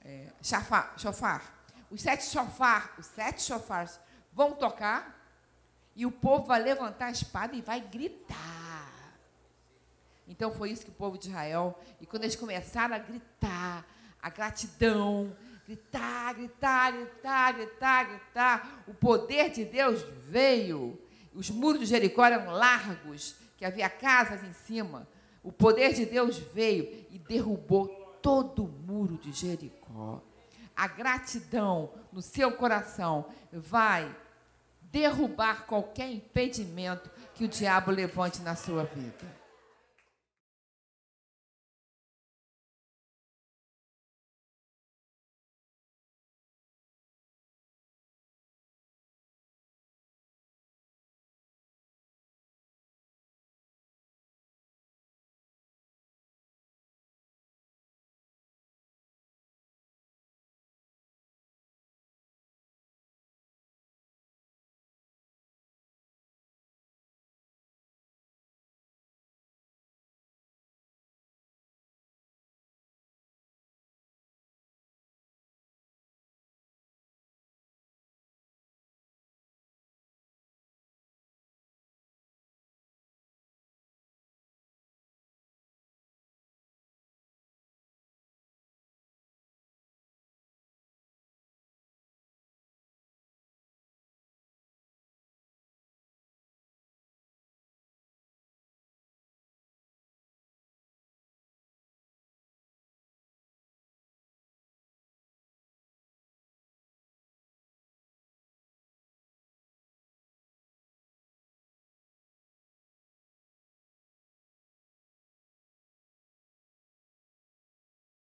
É, chafar, chofar. Os sete chofar, os sete chofars vão tocar e o povo vai levantar a espada e vai gritar. Então foi isso que o povo de Israel, e quando eles começaram a gritar, a gratidão, gritar, gritar, gritar, gritar, gritar, o poder de Deus veio. Os muros de Jericó eram largos, que havia casas em cima. O poder de Deus veio e derrubou todo o muro de Jericó. A gratidão no seu coração vai derrubar qualquer impedimento que o diabo levante na sua vida.